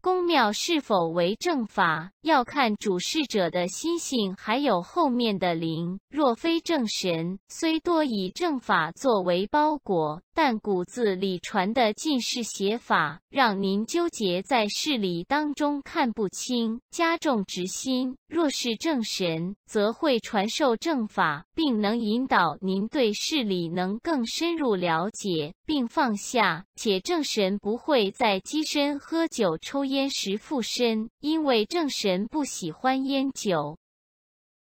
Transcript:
公庙是否为正法，要看主事者的心性，还有后面的灵。若非正神，虽多以正法作为包裹，但骨子里传的尽是邪法，让您纠结在事理当中看不清，加重执心。若是正神，则会传授正法，并能引导您对事理能更深入了解，并放下。且正神不会在机身喝酒抽烟时附身，因为正神不喜欢烟酒。